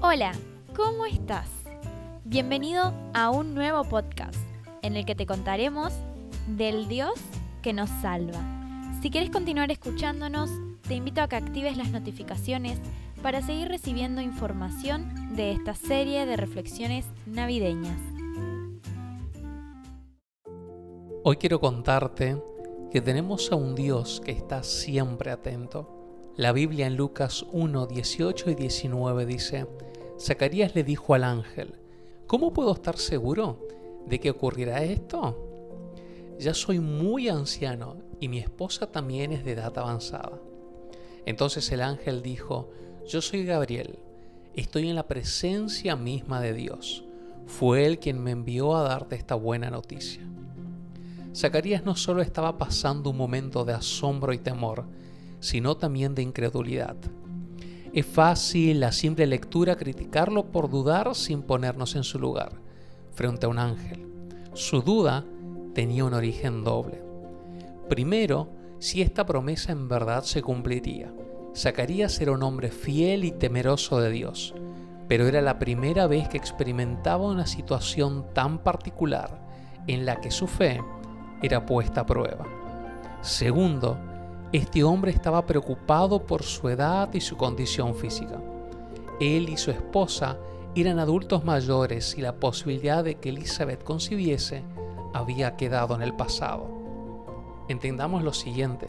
Hola, ¿cómo estás? Bienvenido a un nuevo podcast en el que te contaremos del Dios que nos salva. Si quieres continuar escuchándonos, te invito a que actives las notificaciones para seguir recibiendo información de esta serie de reflexiones navideñas. Hoy quiero contarte que tenemos a un Dios que está siempre atento. La Biblia en Lucas 1, 18 y 19 dice, Zacarías le dijo al ángel, ¿cómo puedo estar seguro de que ocurrirá esto? Ya soy muy anciano y mi esposa también es de edad avanzada. Entonces el ángel dijo, yo soy Gabriel, estoy en la presencia misma de Dios. Fue Él quien me envió a darte esta buena noticia. Zacarías no solo estaba pasando un momento de asombro y temor, sino también de incredulidad. Es fácil a simple lectura criticarlo por dudar sin ponernos en su lugar, frente a un ángel. Su duda tenía un origen doble. Primero, si esta promesa en verdad se cumpliría. Zacarías era un hombre fiel y temeroso de Dios, pero era la primera vez que experimentaba una situación tan particular en la que su fe era puesta a prueba. Segundo, este hombre estaba preocupado por su edad y su condición física. Él y su esposa eran adultos mayores y la posibilidad de que Elizabeth concibiese había quedado en el pasado. Entendamos lo siguiente,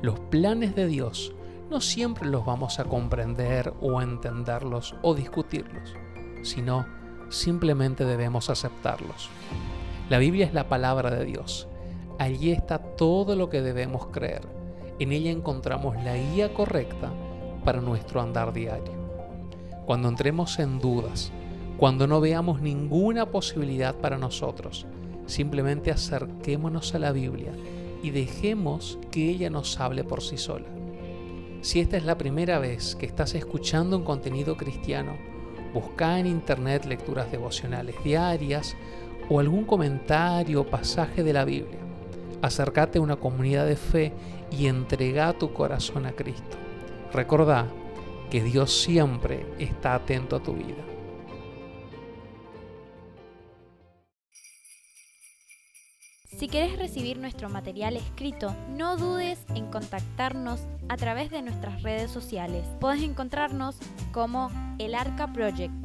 los planes de Dios no siempre los vamos a comprender o entenderlos o discutirlos, sino simplemente debemos aceptarlos. La Biblia es la palabra de Dios Allí está todo lo que debemos creer. En ella encontramos la guía correcta para nuestro andar diario. Cuando entremos en dudas, cuando no veamos ninguna posibilidad para nosotros, simplemente acerquémonos a la Biblia y dejemos que ella nos hable por sí sola. Si esta es la primera vez que estás escuchando un contenido cristiano, busca en internet lecturas devocionales diarias o algún comentario o pasaje de la Biblia acércate a una comunidad de fe y entrega tu corazón a Cristo. Recordá que Dios siempre está atento a tu vida. Si quieres recibir nuestro material escrito, no dudes en contactarnos a través de nuestras redes sociales. Puedes encontrarnos como El Arca Project